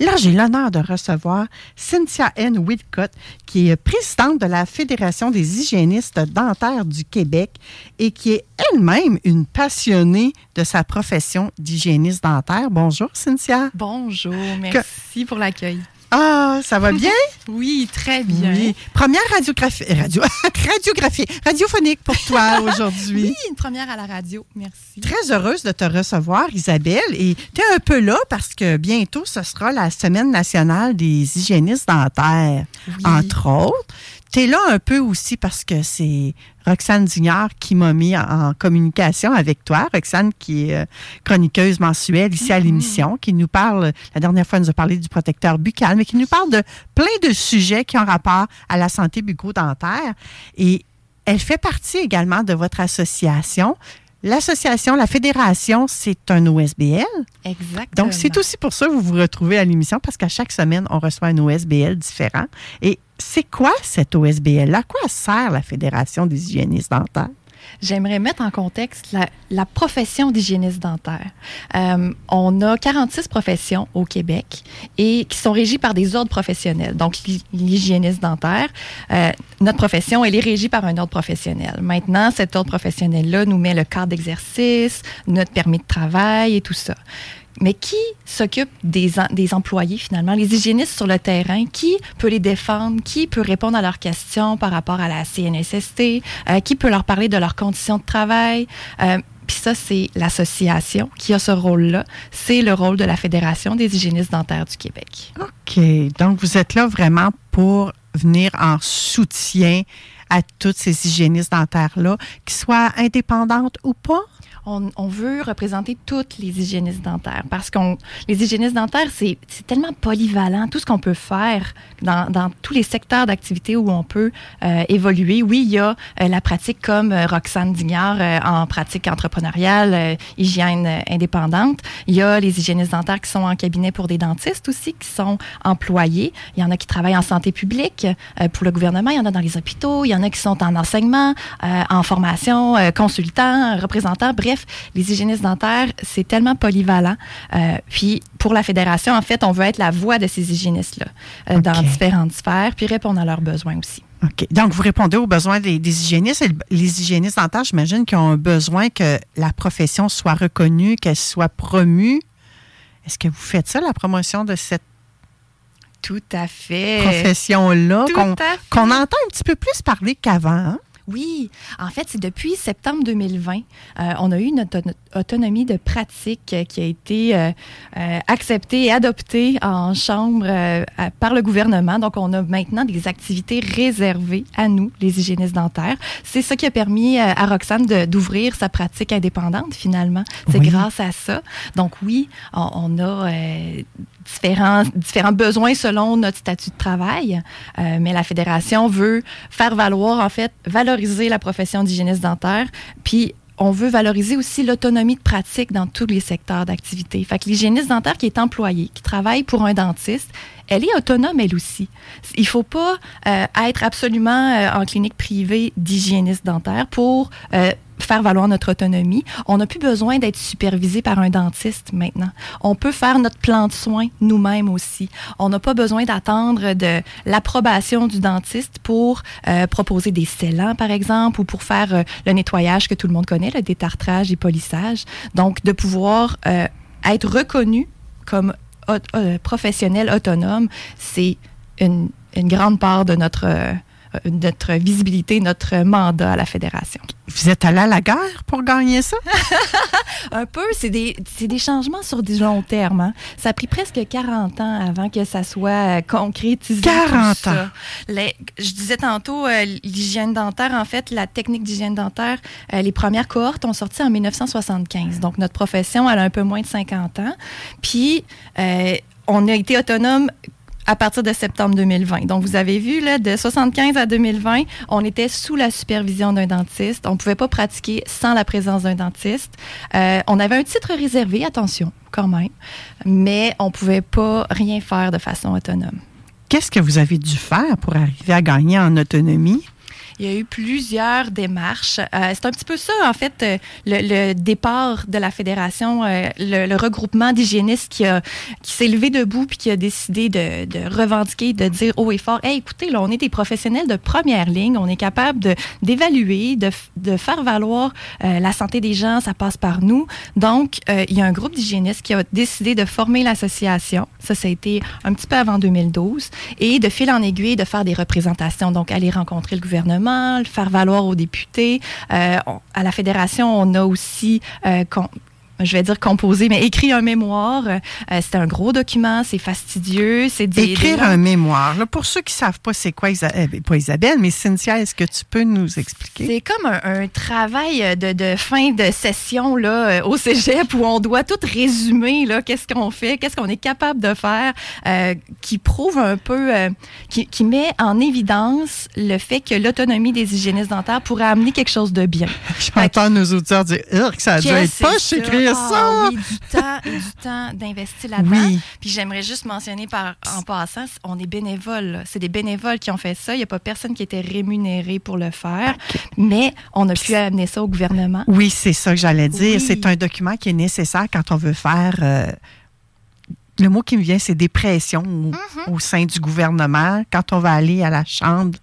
Là, j'ai l'honneur de recevoir Cynthia N. Whitcott, qui est présidente de la Fédération des hygiénistes dentaires du Québec et qui est elle-même une passionnée de sa profession d'hygiéniste dentaire. Bonjour, Cynthia. Bonjour, merci pour l'accueil. Ah, ça va bien? oui, très bien. Oui. Première radiographie, radio, radiographie, radiophonique pour toi aujourd'hui. oui, une première à la radio. Merci. Très heureuse de te recevoir, Isabelle. Et tu es un peu là parce que bientôt, ce sera la Semaine nationale des hygiénistes dentaires, entre autres. Es là un peu aussi parce que c'est Roxane Dignard qui m'a mis en, communication avec toi. Roxane, qui est euh, chroniqueuse mensuelle ici à mm-hmm. l'émission, qui nous parle, la dernière fois, elle nous a parlé du protecteur buccal, mais qui nous parle de plein de sujets qui ont rapport à la santé bucco-dentaire. Et elle fait partie également de votre association. L'association, la fédération, c'est un OSBL. Exactement. Donc, c'est aussi pour ça que vous vous retrouvez à l'émission, parce qu'à chaque semaine, on reçoit un OSBL différent. Et c'est quoi cet OSBL? À quoi sert la Fédération des hygiénistes dentaires? J'aimerais mettre en contexte la, profession d'hygiéniste dentaire. Euh, on a 46 professions au Québec et qui sont régies par des ordres professionnels. Donc, l'hygiéniste dentaire, euh, notre profession, elle est régie par un ordre professionnel. Maintenant, cet ordre professionnel-là nous met le cadre d'exercice, notre permis de travail et tout ça. Mais qui s'occupe des, des employés finalement, les hygiénistes sur le terrain? Qui peut les défendre? Qui peut répondre à leurs questions par rapport à la CNSST? Euh, qui peut leur parler de leurs conditions de travail? Euh, puis ça, c'est l'association qui a ce rôle-là. C'est le rôle de la Fédération des hygiénistes dentaires du Québec. OK. Donc, vous êtes là vraiment pour venir en soutien à toutes ces hygiénistes dentaires-là, qu'ils soient indépendantes ou pas? on, veut représenter toutes les hygiénistes dentaires parce qu'on les hygiénistes dentaires, c'est tellement polyvalent, tout ce qu'on peut faire dans, tous les secteurs d'activité où on peut euh, évoluer. Oui, il y a euh, la pratique comme euh, Roxane Dignard en pratique entrepreneuriale, hygiène indépendante. Il y a les hygiénistes dentaires qui sont en cabinet pour des dentistes aussi, qui sont employés. Il y en a qui travaillent en santé publique pour le gouvernement. Il y en a dans les hôpitaux. Il y en a qui sont en enseignement, en formation, consultants, représentants. Bref, les hygiénistes dentaires, c'est tellement polyvalent. Euh, puis pour la fédération, en fait, on veut être la voix de ces hygiénistes-là euh, dans différentes sphères, puis répondre à leurs besoins aussi. OK. Donc, vous répondez aux besoins des, hygiénistes. les hygiénistes dentaires, j'imagine qu'ils ont un besoin que la profession soit reconnue, qu'elle soit promue. Est-ce que vous faites ça, la promotion de cette tout à fait. Profession-là, qu'on entend un petit peu plus parler qu'avant. Hein? Oui, en fait, c'est depuis septembre 2020, euh, on a eu notre autonomie de pratique qui a été euh, euh, acceptée et adoptée en chambre par le gouvernement. Donc, on a maintenant des activités réservées à nous, les hygiénistes dentaires. C'est ça qui a permis à Roxane d'ouvrir sa pratique indépendante, finalement. C'est grâce à ça. Donc, oui, on, on a différents, besoins selon notre statut de travail. Euh, mais la Fédération veut faire valoir, en fait, valoriser la profession d'hygiéniste dentaire, puis on veut valoriser aussi l'autonomie de pratique dans tous les secteurs d'activité. Fait que l'hygiéniste dentaire qui est employé, qui travaille pour un dentiste, elle est autonome elle aussi. Il faut pas euh, être absolument euh, en clinique privée d'hygiéniste dentaire pour faire valoir notre autonomie. On n'a plus besoin d'être supervisé par un dentiste maintenant. On peut faire notre plan de soins nous-mêmes aussi. On n'a pas besoin d'attendre de l'approbation du dentiste pour proposer des scellants, par exemple, ou pour faire le nettoyage que tout le monde connaît, le détartrage et polissage. Donc, de pouvoir être reconnu comme euh, professionnel autonome, c'est une, grande part de notre, euh, notre visibilité, notre mandat à la fédération. Vous êtes allé à la guerre pour gagner ça? un peu. C'est des, des, changements sur du long terme. Hein. Ça a pris presque 40 ans avant que ça soit euh, concrétisé. 40 ans! je disais tantôt, l'hygiène dentaire, en fait, la technique d'hygiène dentaire, les premières cohortes ont sorti en 1975. Donc, notre profession, elle a un peu moins de 50 ans. Puis, on a été autonome à partir de septembre 2020. Donc, vous avez vu, là, de 75 à 2020, on était sous la supervision d'un dentiste. On ne pouvait pas pratiquer sans la présence d'un dentiste. Euh, on avait un titre réservé, attention, quand même, mais on ne pouvait pas rien faire de façon autonome. Qu'est-ce que vous avez dû faire pour arriver à gagner en autonomie? Il y a eu plusieurs démarches. Euh, c'est un petit peu ça, en fait, euh, le, départ de la fédération, euh, le, regroupement d'hygiénistes qui, a, qui s'est levé debout puis qui a décidé de, de, revendiquer, de dire haut et fort, hey, écoutez, là, on est des professionnels de première ligne, on est capable de, d'évaluer, de, de faire valoir la santé des gens, ça passe par nous. Donc, il y a un groupe d'hygiénistes qui a décidé de former l'association. Ça, ça a été un petit peu avant 2012 et de fil en aiguille, de faire des représentations, donc aller rencontrer le gouvernement faire valoir aux députés. Euh, à la fédération, on a aussi euh, je vais dire composé, mais écrit un mémoire. Euh, c'est un gros document, c'est fastidieux. C'est Écrire un mémoire. pour ceux qui ne savent pas c'est quoi, Isabelle, euh, pas Isabelle, mais Cynthia, est-ce que tu peux nous expliquer? C'est comme un, travail de, fin de session là, euh, au cégep où on doit tout résumer, là, qu'est-ce qu'on fait, qu'est-ce qu'on est capable de faire, qui prouve un peu, qui, met en évidence le fait que l'autonomie des hygiénistes dentaires pourrait amener quelque chose de bien. J'entends nos auditeurs dire que ça a dû être pas écrire ah, Oui, du temps et du temps d'investir là-dedans. Puis j'aimerais juste mentionner par, en passant, on est bénévoles. C'est des bénévoles qui ont fait ça. Il n'y a pas personne qui était rémunéré pour le faire. Mais on a pu amener ça au gouvernement. Oui, c'est ça que j'allais dire. C'est un document qui est nécessaire quand on veut faire. Euh, le mot qui me vient, c'est des pressions au, au, sein du gouvernement. Quand on va aller à la Chambre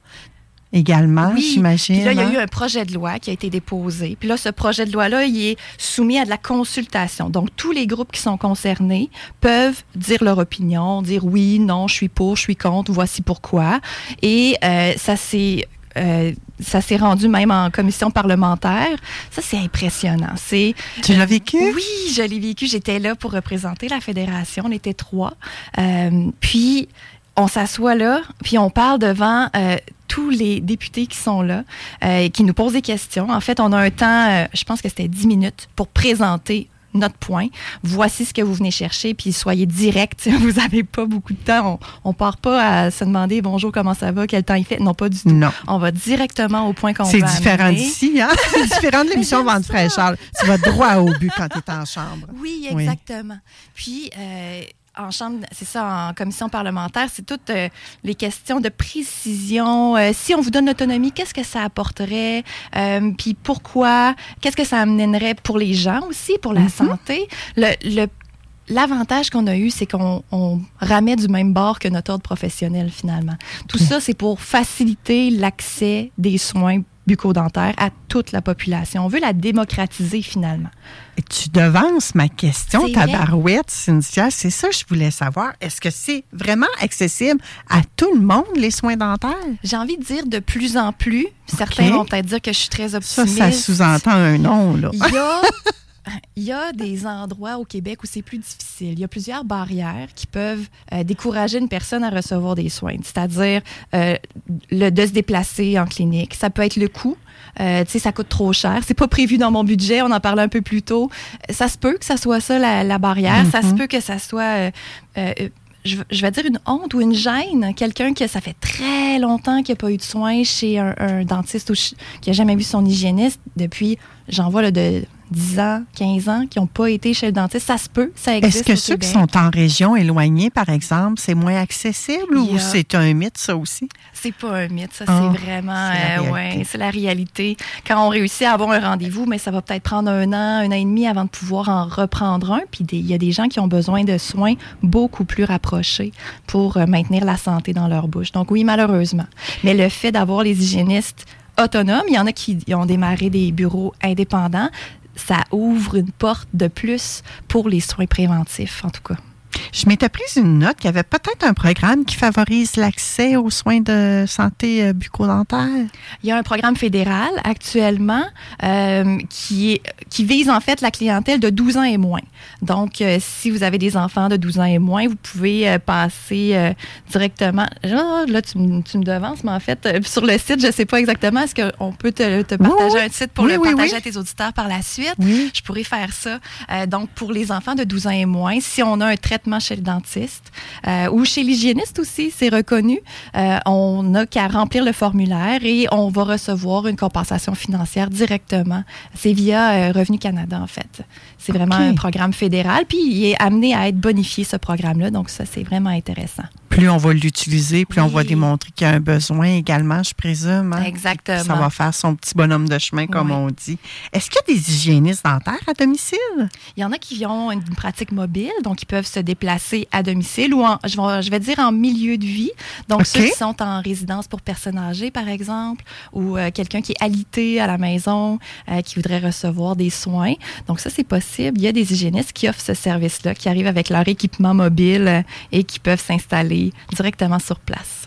également, j'imagine. Puis là, il y a hein? eu un projet de loi qui a été déposé. Puis là, ce projet de loi-là, il est soumis à de la consultation. Donc, tous les groupes qui sont concernés peuvent dire leur opinion, dire oui, non, je suis pour, je suis contre, voici pourquoi. Et euh, ça s'est euh, ça s'est rendu même en commission parlementaire. Ça, c'est impressionnant. C'est, tu l'as vécu? oui, je l'ai vécu. J'étais là pour représenter la fédération. On était trois. Euh, puis, on s'assoit là, puis on parle devant euh, tous les députés qui sont là euh, et qui nous posent des questions. En fait, on a un temps, euh, je pense que c'était 10 minutes pour présenter notre point. Voici ce que vous venez chercher, puis soyez direct. Vous n'avez pas beaucoup de temps. On ne part pas à se demander bonjour, comment ça va, quel temps il fait. Non, pas du tout. Non. On va directement au point qu'on C'est différent d'ici, hein? C'est différent de l'émission Vente fraîcheur. Tu vas droit au but quand tu es en chambre. Oui, exactement. Puis, euh, en chambre, c'est ça, en commission parlementaire, c'est toutes euh, les questions de précision. Euh, si on vous donne l'autonomie, qu'est-ce que ça apporterait? Euh, puis pourquoi? Qu'est-ce que ça amènerait pour les gens aussi, pour la mm-hmm. santé? Le, L'avantage qu'on a eu, c'est qu'on on ramait du même bord que notre ordre professionnel, finalement. Tout ça, c'est pour faciliter l'accès des soins bucco-dentaire à toute la population. On veut la démocratiser finalement. Et tu devances ma question, ta barouette, Cynthia. C'est ça que je voulais savoir. Est-ce que c'est vraiment accessible à tout le monde, les soins dentaires? J'ai envie de dire de plus en plus. Certains vont peut-être dire que je suis très optimiste. Ça, ça sous-entend un nom, là. Il y a il y a des endroits au Québec où c'est plus difficile. Il y a plusieurs barrières qui peuvent euh, décourager une personne à recevoir des soins, c'est-à-dire euh, le de se déplacer en clinique. Ça peut être le coût. Euh, tu sais, ça coûte trop cher. C'est pas prévu dans mon budget. On en parlait un peu plus tôt. Ça se peut que ça soit ça la, barrière. Ça se mm-hmm. peut que ça soit je, vais dire une honte ou une gêne, quelqu'un que ça fait très longtemps qu'il n'a pas eu de soins chez un, dentiste ou qui n'a jamais vu son hygiéniste depuis j'en vois là, de 10 ans, 15 ans qui n'ont pas été chez le dentiste. Ça se peut, ça existe. Est-ce que au ceux qui sont en région éloignée, par exemple, c'est moins accessible ou c'est un mythe, ça aussi? C'est pas un mythe, ça, Ah, c'est vraiment, c'est la euh, ouais, c'est la réalité. Quand on réussit à avoir un rendez-vous, mais ça va peut-être prendre un an, un an et demi avant de pouvoir en reprendre un. Puis il y a des gens qui ont besoin de soins beaucoup plus rapprochés pour euh, maintenir la santé dans leur bouche. Donc oui, malheureusement. Mais le fait d'avoir les hygiénistes autonomes, il y en a qui ont démarré des bureaux indépendants. Ça ouvre une porte de plus pour les soins préventifs, en tout cas. Je m'étais prise une note qu'il y avait peut-être un programme qui favorise l'accès aux soins de santé euh, bucco-dentaire. Il y a un programme fédéral actuellement euh, qui, est, qui vise en fait la clientèle de 12 ans et moins. Donc, euh, si vous avez des enfants de 12 ans et moins, vous pouvez euh, passer directement. Là, tu, me- tu me devances, mais en fait, sur le site, je ne sais pas exactement. Est-ce qu'on peut te, te partager oui. un site pour Oui, le oui, partager à tes auditeurs par la suite? Je pourrais faire ça. Donc, pour les enfants de 12 ans et moins, si on a un traitement chez le dentiste euh, ou chez l'hygiéniste aussi, c'est reconnu, euh, on n'a qu'à remplir le formulaire et on va recevoir une compensation financière directement. C'est via euh, Revenu Canada, en fait. C'est vraiment un programme fédéral, puis il est amené à être bonifié, ce programme-là. Donc, ça, c'est vraiment intéressant. Plus on va l'utiliser, plus on va démontrer qu'il y a un besoin également, je présume. hein. Exactement. Ça va faire son petit bonhomme de chemin, comme Oui. on dit. Est-ce qu'il y a des hygiénistes dentaires à domicile? Il y en a qui ont une pratique mobile, donc ils peuvent se déplacer à domicile ou en, je vais, je vais dire en milieu de vie. Donc ceux qui sont en résidence pour personnes âgées, par exemple, ou euh, quelqu'un qui est alité à la maison, euh, qui voudrait recevoir des soins. Donc ça, c'est possible. Il y a des hygiénistes qui offrent ce service-là, qui arrivent avec leur équipement mobile euh, et qui peuvent s'installer directement sur place.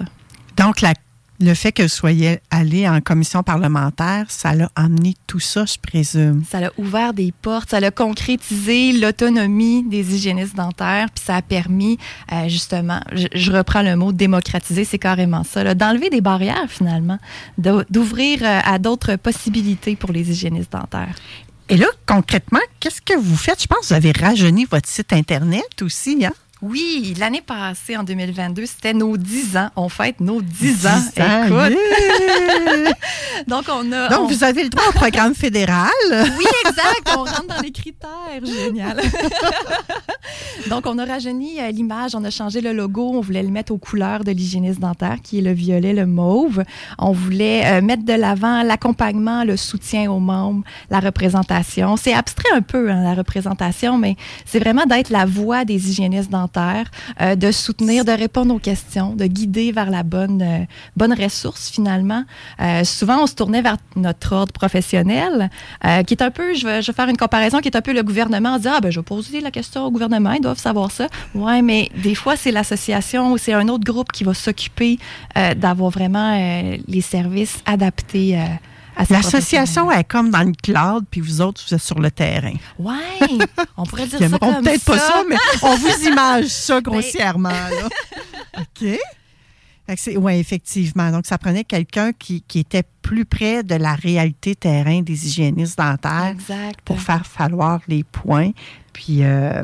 Donc, la- le fait que vous soyez allé en commission parlementaire, ça l'a amené tout ça, je présume? Ça a ouvert des portes, ça a concrétisé l'autonomie des hygiénistes dentaires, puis ça a permis, euh, justement, je, je reprends le mot démocratiser, c'est carrément ça, d'enlever des barrières finalement, d'o- d'ouvrir euh, à d'autres possibilités pour les hygiénistes dentaires. Et là, concrètement, qu'est-ce que vous faites? Je pense que vous avez rajeuni votre site Internet aussi, hein? Oui, l'année passée, en 2022, c'était nos 10 ans. On fête nos 10 ans. 10 ans, Écoute, yeah! donc on a... Donc, on- vous avez le droit au programme fédéral. Oui, exact. On rentre dans les critères. Génial. Donc, on a rajeuni euh, l'image, on a changé le logo. On voulait le mettre aux couleurs de l'hygiéniste dentaire, qui est le violet, le mauve. On voulait euh, mettre de l'avant l'accompagnement, le soutien aux membres, la représentation. C'est abstrait un peu, hein, la représentation, mais c'est vraiment d'être la voix des hygiénistes dentaires, euh, de soutenir, de répondre aux questions, de guider vers la bonne, euh, bonne ressource, finalement. Euh, souvent, on se tournait vers notre ordre professionnel, qui est un peu, je vais, faire une comparaison, qui est un peu le gouvernement, en disant, ah ben, je vais poser la question au gouvernement, ils doivent savoir ça. Ouais, mais des fois, c'est l'association ou c'est un autre groupe qui va s'occuper d'avoir vraiment les services adaptés L'association est comme dans le cloud, puis vous autres, vous êtes sur le terrain. Ouais, on pourrait dire ça comme peut-être pas ça. ça, mais on vous image ça grossièrement. là. OK. Oui, effectivement. Donc, ça prenait quelqu'un qui, qui était plus près de la réalité terrain des hygiénistes dentaires Exact. pour faire falloir les points. Puis, euh,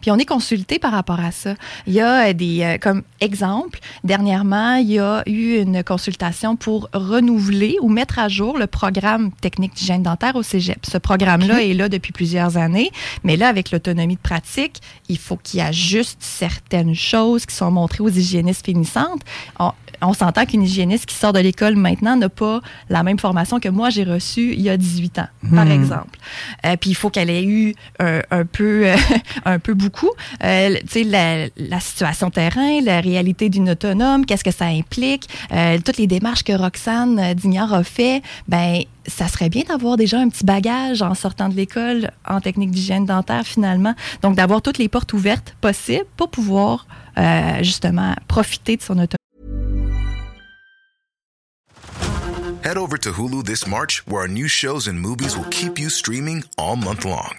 Puis on est consulté par rapport à ça. Il y a euh, des, euh, comme exemple, dernièrement, il y a eu une consultation pour renouveler ou mettre à jour le programme technique d'hygiène dentaire au Cégep. Ce programme-là est là depuis plusieurs années, mais là, avec l'autonomie de pratique, il faut qu'il ajuste certaines choses qui sont montrées aux hygiénistes finissantes. On, on s'entend qu'une hygiéniste qui sort de l'école maintenant n'a pas la même formation que moi j'ai reçue il y a 18 ans, par Hmm. exemple. Euh, puis il faut qu'elle ait eu un, un peu, un peu beaucoup, euh, la, la situation terrain, la réalité d'une autonome, qu'est-ce que ça implique, euh, toutes les démarches que Roxane euh, Dignard a fait, ben ça serait bien d'avoir déjà un petit bagage en sortant de l'école en technique d'hygiène dentaire finalement. Donc d'avoir toutes les portes ouvertes possibles pour pouvoir euh, justement profiter de son autonomie. Head over to Hulu this March, where our new shows and movies will keep you streaming all month long.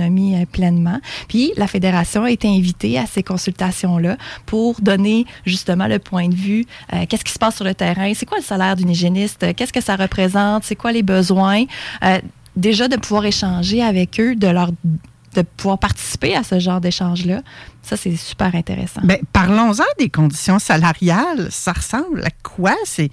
Euh, pleinement. Puis la fédération a été invitée à ces consultations-là pour donner justement le point de vue, euh, qu'est-ce qui se passe sur le terrain, c'est quoi le salaire d'une hygiéniste, Euh, qu'est-ce que ça représente, c'est quoi les besoins. Déjà de pouvoir échanger avec eux, de leur de pouvoir participer à ce genre d'échange-là, ça c'est super intéressant. Ben, parlons-en des conditions salariales. Ça ressemble à quoi? C'est.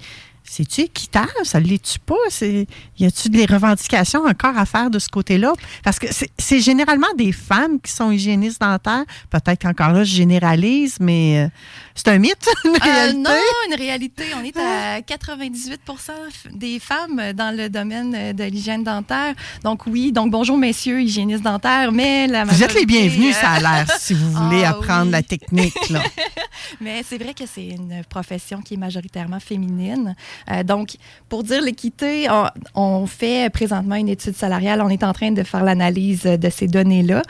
C'est-tu équitable? Ça ne l'est-tu pas? Y a-tu des revendications encore à faire de ce côté-là? Parce que c'est- généralement des femmes qui sont hygiénistes dentaires. Peut-être qu'encore là, je généralise, mais euh, c'est un mythe, une Euh, réalité. non, une réalité. On est à 98 f- des femmes dans le domaine euh, de l'hygiène dentaire. Donc oui, donc bonjour messieurs hygiénistes dentaires, mais la Vous êtes les bienvenus, euh, ça a l'air, si vous voulez Ah, apprendre oui. la technique. Là. Mais c'est vrai que c'est une profession qui est majoritairement féminine. Euh, donc, pour dire l'équité, on, on fait présentement une étude salariale. On est en train de faire l'analyse de ces données-là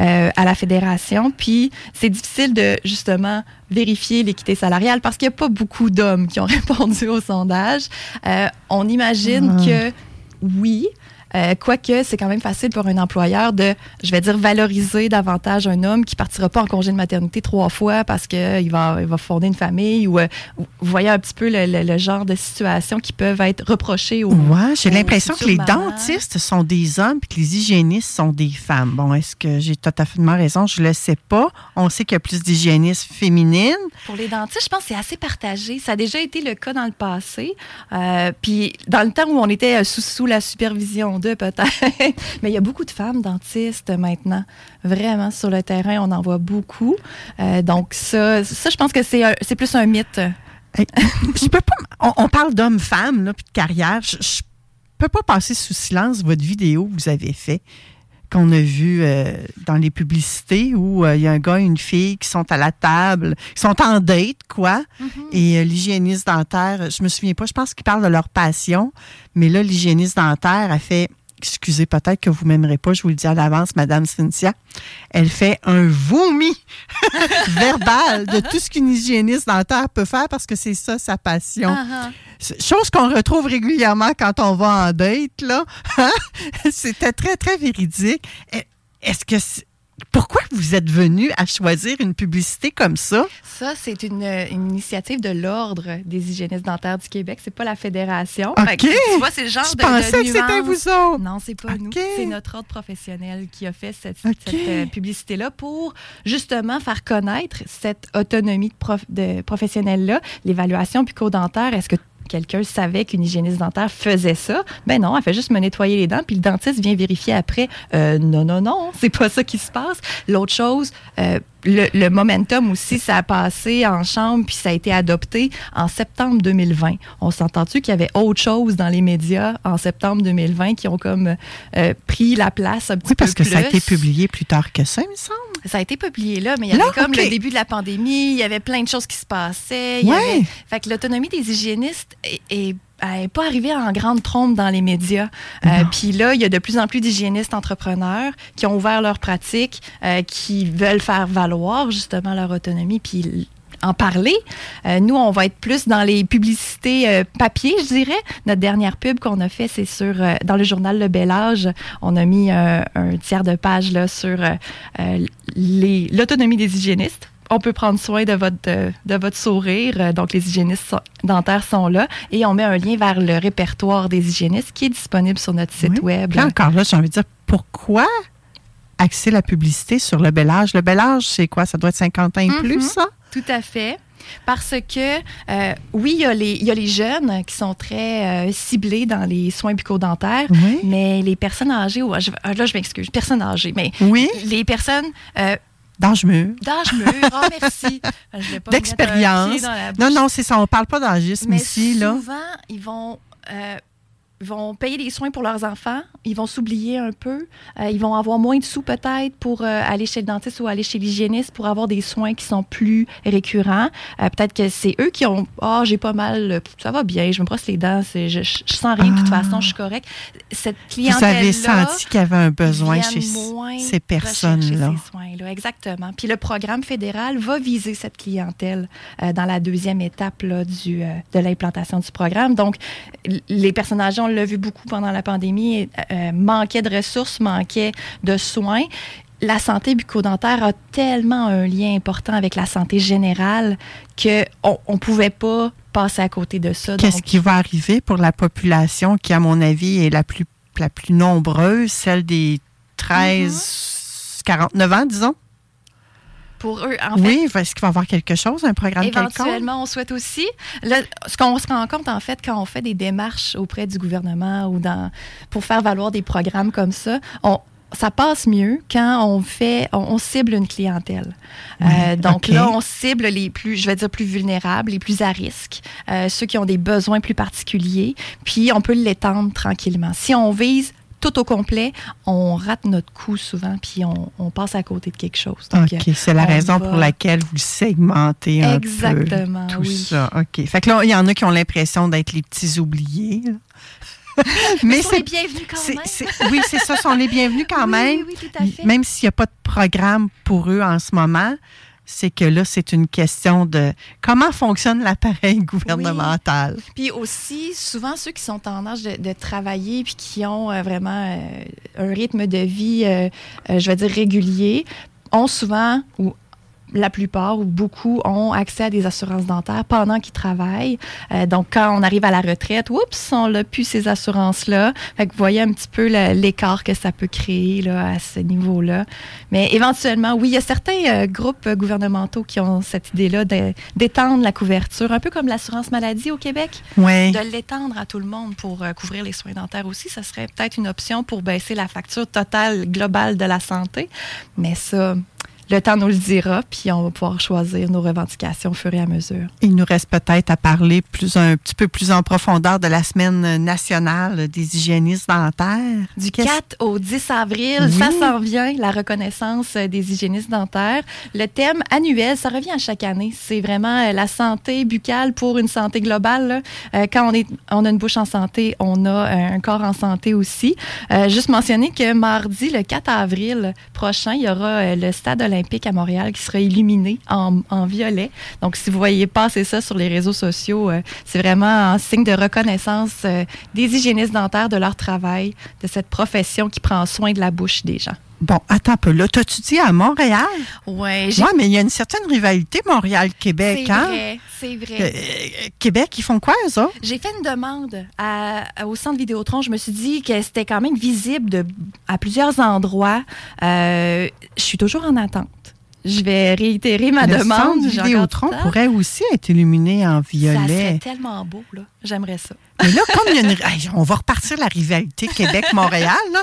euh, à la fédération. Puis, c'est difficile de justement vérifier l'équité salariale parce qu'il n'y a pas beaucoup d'hommes qui ont répondu au sondage. Euh, on imagine Ah. que oui. Euh, quoique, c'est quand même facile pour un employeur de, je vais dire, valoriser davantage un homme qui partira pas en congé de maternité trois fois parce qu'il va, il va fonder une famille ou euh, vous voyez un petit peu le, le- le genre de situations qui peuvent être reprochées aux. Ouais, j'ai l'impression que les dentistes sont des hommes et que les hygiénistes sont des femmes. Bon, est-ce que j'ai totalement raison? Je le sais pas. On sait qu'il y a plus d'hygiénistes féminines. Pour les dentistes, je pense que c'est assez partagé. Ça a déjà été le cas dans le passé. Euh, puis dans le temps où on était euh, sous, sous la supervision d'eux, peut-être. Mais il y a beaucoup de femmes dentistes maintenant. Vraiment, sur le terrain, on en voit beaucoup. Euh, donc ça, ça, je pense que c'est plus un mythe. On, on parle d'hommes-femmes puis de carrière. Je, je peux pas passer sous silence votre vidéo que vous avez fait qu'on a vu euh, dans les publicités où euh, il y a un gars et une fille qui sont à la table, qui sont en date, quoi. Et euh, l'hygiéniste dentaire, je me souviens pas, je pense qu'ils parlent de leur passion, mais là, l'hygiéniste dentaire a fait, excusez, peut-être que vous m'aimerez pas, je vous le dis à l'avance, Madame Cynthia, elle fait un vomi verbal de tout ce qu'une hygiéniste dentaire peut faire parce que c'est ça sa passion. Ah, C'est- Chose qu'on retrouve régulièrement quand on va en date, là. Hein? C'était très, très véridique. Est-ce que Pourquoi vous êtes venu à choisir une publicité comme ça? Ça, c'est une, une initiative de l'Ordre des hygiénistes dentaires du Québec. C'est pas la Fédération. OK. Que, tu vois, c'est le genre Je de, pensais de que c'était vous autres. Non, c'est pas nous. C'est notre ordre professionnel qui a fait cette, euh, publicité-là pour justement faire connaître cette autonomie de, prof- de professionnel-là, l'évaluation bucco-dentaire. Est-ce que quelqu'un savait qu'une hygiéniste dentaire faisait ça? Ben non, elle fait juste me nettoyer les dents, puis le dentiste vient vérifier après. Euh, non, non, non, c'est pas ça qui se passe. L'autre chose, euh, le, le momentum aussi, ça a passé en chambre, puis ça a été adopté en septembre 2020. On s'entend-tu qu'il y avait autre chose dans les médias en septembre 2020 qui ont comme euh, pris la place un petit Oui, parce peu que ça a été publié plus tard que ça, il me semble. Ça a été publié là, mais il y Là, avait comme le début de la pandémie, il y avait plein de choses qui se passaient. il y Ouais. avait- Fait que l'autonomie des hygiénistes est, est- elle n'est pas arrivée en grande trompe dans les médias. Euh, Puis là, il y a de plus en plus d'hygiénistes entrepreneurs qui ont ouvert leurs pratiques, euh, qui veulent faire valoir justement leur autonomie, puis en parler. Euh, nous, on va être plus dans les publicités euh, papier, je dirais. Notre dernière pub qu'on a fait, c'est sur euh, dans le journal Le Bel Âge. On a mis un tiers de page là sur l'autonomie des hygiénistes. On peut prendre soin de votre, de, de votre sourire. Euh, Donc, les hygiénistes sont- dentaires sont là. Et on met un lien vers le répertoire des hygiénistes qui est disponible sur notre site Oui. web. Puis là, encore là, j'ai envie de dire, pourquoi axer la publicité sur le bel âge? Le bel âge, c'est quoi? Ça doit être 50 ans et Mhm. plus, ça? Tout à fait. Parce que, euh, oui, il y, a les, il y a les jeunes qui sont très euh, ciblés dans les soins bucco-dentaires, Oui. mais les personnes âgées, ou- là, je m'excuse, personnes âgées, mais Oui. les personnes euh, D'âge mûr. d'âge mûr, oh, merci. D'expérience. Non, non, c'est ça. On parle pas d'âgisme ici, là. souvent, ils vont euh, vont payer des soins pour leurs enfants, ils vont s'oublier un peu, euh, ils vont avoir moins de sous peut-être pour euh, aller chez le dentiste ou aller chez l'hygiéniste pour avoir des soins qui sont plus récurrents. Euh, peut-être que c'est eux qui ont ah j'ai pas mal, ça va bien, je me brosse les dents, je, je, je, sens rien de toute Ah. façon, je suis correct. Cette clientèle Vous avez senti qu'il y avait un besoin chez ces personnes-là. rechercher ces soins-là, exactement. Puis le programme fédéral va viser cette clientèle dans la deuxième étape là, du, de l'implantation du programme. Donc, les personnes âgées, on l'a vu beaucoup pendant la pandémie, euh, manquaient de ressources, manquaient de soins. La santé bucco-dentaire a tellement un lien important avec la santé générale qu'on ne pouvait pas passer à côté de ça. Qu'est-ce qui va arriver pour la population qui, à mon avis, est la plus, la plus nombreuse, celle des 13, 49 ans, disons? Pour eux, en fait, oui, est-ce qu'il va y avoir quelque chose, un programme quelconque? Éventuellement, on souhaite aussi. Là, ce qu'on se rend compte, en fait, quand on fait des démarches auprès du gouvernement ou dans, pour faire valoir des programmes comme ça, on, ça passe mieux quand on fait, on, on cible une clientèle. Euh, donc là, on cible les plus, je vais dire, plus vulnérables, les plus à risque, euh, ceux qui ont des besoins plus particuliers, puis on peut l'étendre tranquillement. Si on vise tout au complet, on rate notre coup souvent, puis on, on passe à côté de quelque chose. Donc, OK, c'est la on raison va- pour laquelle vous segmentez un Exactement, peu tout oui. ça. OK. Fait que là, il y en a qui ont l'impression d'être les petits oubliés. là. Mais c'est bienvenus quand même. c'est- oui, c'est ça, sont les bienvenus quand Oui, même. oui, oui, tout à fait. Même s'il n'y a pas de programme pour eux en ce moment, c'est que là, c'est une question de comment fonctionne l'appareil gouvernemental. Puis aussi, souvent, ceux qui sont en âge de, travailler puis qui ont euh, vraiment euh, un rythme de vie, euh, je vais dire, régulier, ont souvent, ou la plupart ou beaucoup ont accès à des assurances dentaires pendant qu'ils travaillent. Euh, donc, quand on arrive à la retraite, oups, on n'a plus ces assurances-là. Fait que vous voyez un petit peu l'écart que ça peut créer là, à ce niveau-là. Mais éventuellement, oui, il y a certains euh, groupes gouvernementaux qui ont cette idée-là de- d'étendre la couverture, un peu comme l'assurance maladie au Québec Oui. de l'étendre à tout le monde pour euh, couvrir les soins dentaires aussi, ça serait peut-être une option pour baisser la facture totale globale de la santé. Mais ça, le temps nous le dira, puis on va pouvoir choisir nos revendications au fur et à mesure. Il nous reste peut-être à parler plus un petit peu plus en profondeur de la semaine nationale des hygiénistes dentaires. Du Qu'est-ce- 4 au 10 avril, Oui. ça s'en vient, la reconnaissance des hygiénistes dentaires. Le thème annuel, ça revient à chaque année. C'est vraiment euh, la santé buccale pour une santé globale. là. Euh, quand on, est, on a une bouche en santé, on a euh, un corps en santé aussi. Juste mentionner que mardi, le 4 avril prochain, il y aura le stade olympique à Montréal qui sera illuminé en, violet. Donc, si vous voyez passer ça sur les réseaux sociaux, euh, c'est vraiment un signe de reconnaissance euh, des hygiénistes dentaires de leur travail, de cette profession qui prend soin de la bouche des gens. Bon, attends un peu. Là, t'as-tu dit à Montréal? Ouais, Oui, mais il y a une certaine rivalité Montréal-Québec. c'est hein? vrai, c'est vrai. Euh, Québec, ils font quoi, eux autres? J'ai fait une demande à- au centre Vidéotron. Je me suis dit que c'était quand même visible de, à plusieurs endroits. Euh, je suis toujours en attente. Je vais réitérer ma le demande. centre J'ai encore Vidéotron pourrait aussi être illuminé en Ça serait violet. tellement beau, là. J'aimerais ça. Mais là, comme il y a une... Hey, on va repartir la rivalité Québec-Montréal, là,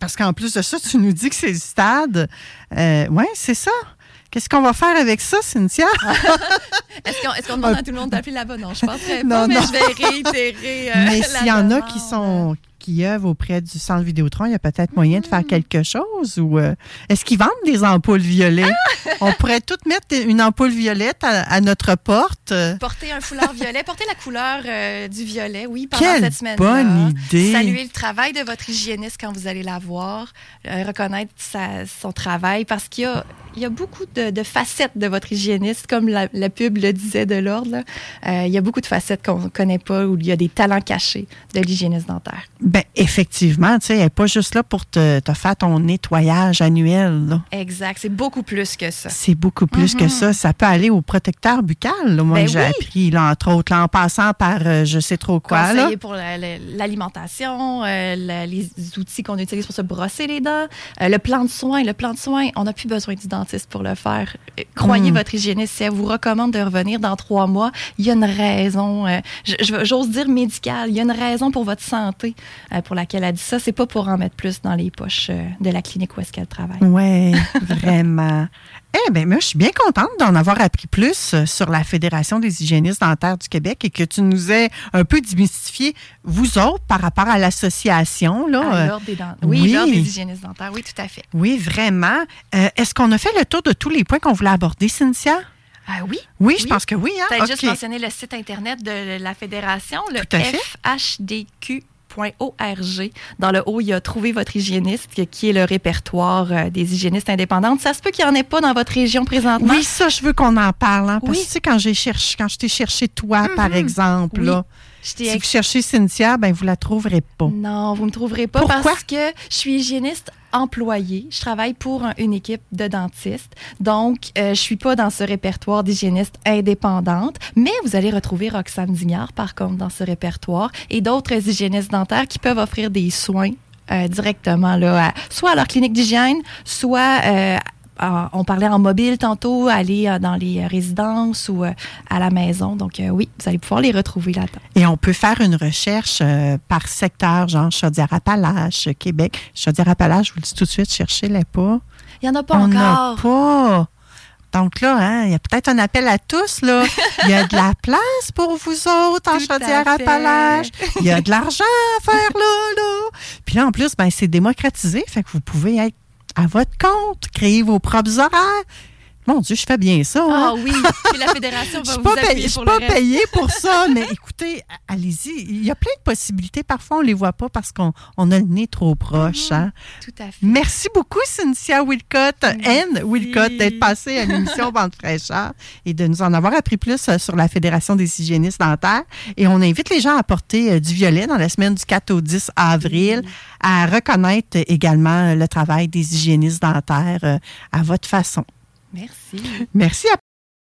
parce qu'en plus de ça, tu nous dis que c'est le stade. Euh, oui, c'est ça. Qu'est-ce qu'on va faire avec ça, Cynthia? Est-ce qu'on demande à tout le monde d'appeler là-bas? Non, je penserais Non, pas, mais non. je vais réitérer euh, Mais s'il y en a demande. qui sont qui œuvrent auprès du centre Vidéotron, il y a peut-être moyen de faire quelque chose ou euh, est-ce qu'ils vendent des ampoules violettes? On pourrait toutes mettre une ampoule violette à, à notre porte. Porter un foulard violet, porter la couleur euh, du violet, oui, pendant Quelle cette semaine bonne idée! Saluer le travail de votre hygiéniste quand vous allez la voir, euh, reconnaître sa- son travail, parce qu'il y a, il y a beaucoup de, de facettes de votre hygiéniste, comme la, la pub le disait de l'ordre. Euh, il y a beaucoup de facettes qu'on ne connaît pas, où il y a des talents cachés de l'hygiéniste dentaire. Ben, effectivement, tu sais, elle n'est pas juste là pour te, te faire ton nettoyage annuel. là. Exact, c'est beaucoup plus que ça. C'est beaucoup plus que ça. Ça peut aller au protecteur buccal. là. Moi, Ben j'ai oui. appris, là, entre autres, là, en passant par euh, je sais trop quoi. Là. Pour la- la- l'alimentation, euh, la- les outils qu'on utilise pour se brosser les dents, euh, le plan de soins. Le plan de soins, on n'a plus besoin du dentiste pour le faire. Croyez Mm. votre hygiéniste. Si elle vous recommande de revenir dans trois mois, il y a une raison, j'ose dire médicale, il y a une raison pour votre santé. Euh, pour laquelle elle dit ça. C'est pas pour en mettre plus dans les poches euh, de la clinique où est-ce qu'elle travaille. Oui, vraiment. Eh bien, moi, je suis bien contente d'en avoir appris plus euh, sur la Fédération des hygiénistes dentaires du Québec et que tu nous aies un peu démystifié, vous autres, par rapport à l'association. L'ordre des dent- Oui, oui. l'ordre des hygiénistes dentaires. Oui, tout à fait. oui, vraiment. Euh, Est-ce qu'on a fait le tour de tous les points qu'on voulait aborder, Cynthia? Ah oui? Oui, je Oui. pense que oui. Hein? Tu as juste mentionné le site Internet de la Fédération, le Tout Dans le haut, il y a Trouver votre hygiéniste, qui est le répertoire euh, des hygiénistes indépendantes. Ça se peut qu'il n'y en ait pas dans votre région présentement. Oui, ça, je veux qu'on en parle. Hein, parce que tu quand cherché, quand je t'ai cherché toi, par exemple, là, si vous cherchez Cynthia, ben vous la trouverez pas. Non, vous me trouverez pas parce que je suis hygiéniste employée. Je travaille pour un- une équipe de dentistes. Donc, euh, je suis pas dans ce répertoire d'hygiénistes indépendantes. Mais vous allez retrouver Roxane Dignard, par contre, dans ce répertoire et d'autres hygiénistes dentaires qui peuvent offrir des soins euh, directement, là, soit à leur clinique d'hygiène, soit euh, à- on parlait en mobile tantôt, aller euh, dans les euh, résidences ou euh, à la maison. Donc, oui, vous allez pouvoir les retrouver là-dedans. Et on peut faire une recherche par secteur, genre Chaudière-Appalaches, Québec. Chaudière-Appalaches, je vous le dis tout de suite, cherchez-les pas. Il n'y en a pas on encore. pas. Donc là, hein, il y a peut-être un appel à tous. Là. Il y a de la place pour vous autres en Chaudière-Appalaches. Il y a de l'argent à faire là, là. Puis là, en plus, ben, c'est démocratisé. Fait que vous pouvez être à votre compte, créer vos propres horaires. Mon Dieu, je fais bien ça. hein? Ah oui, puis la fédération Je va suis vous pas, appuyer payée, je suis pour pas payée pour ça, mais écoutez, allez-y. Il y a plein de possibilités. Parfois, on les voit pas parce qu'on on a le nez trop proche. hein? Tout à fait. Merci beaucoup, Cynthia Wilcott, Anne Wilcott, d'être passée à l'émission Bande fraîcheur et de nous en avoir appris plus euh, sur la Fédération des hygiénistes dentaires. Et on invite les gens à porter euh, du violet dans la semaine du 4 au 10 avril, à reconnaître également euh, le travail des hygiénistes dentaires à votre façon. Merci. Merci à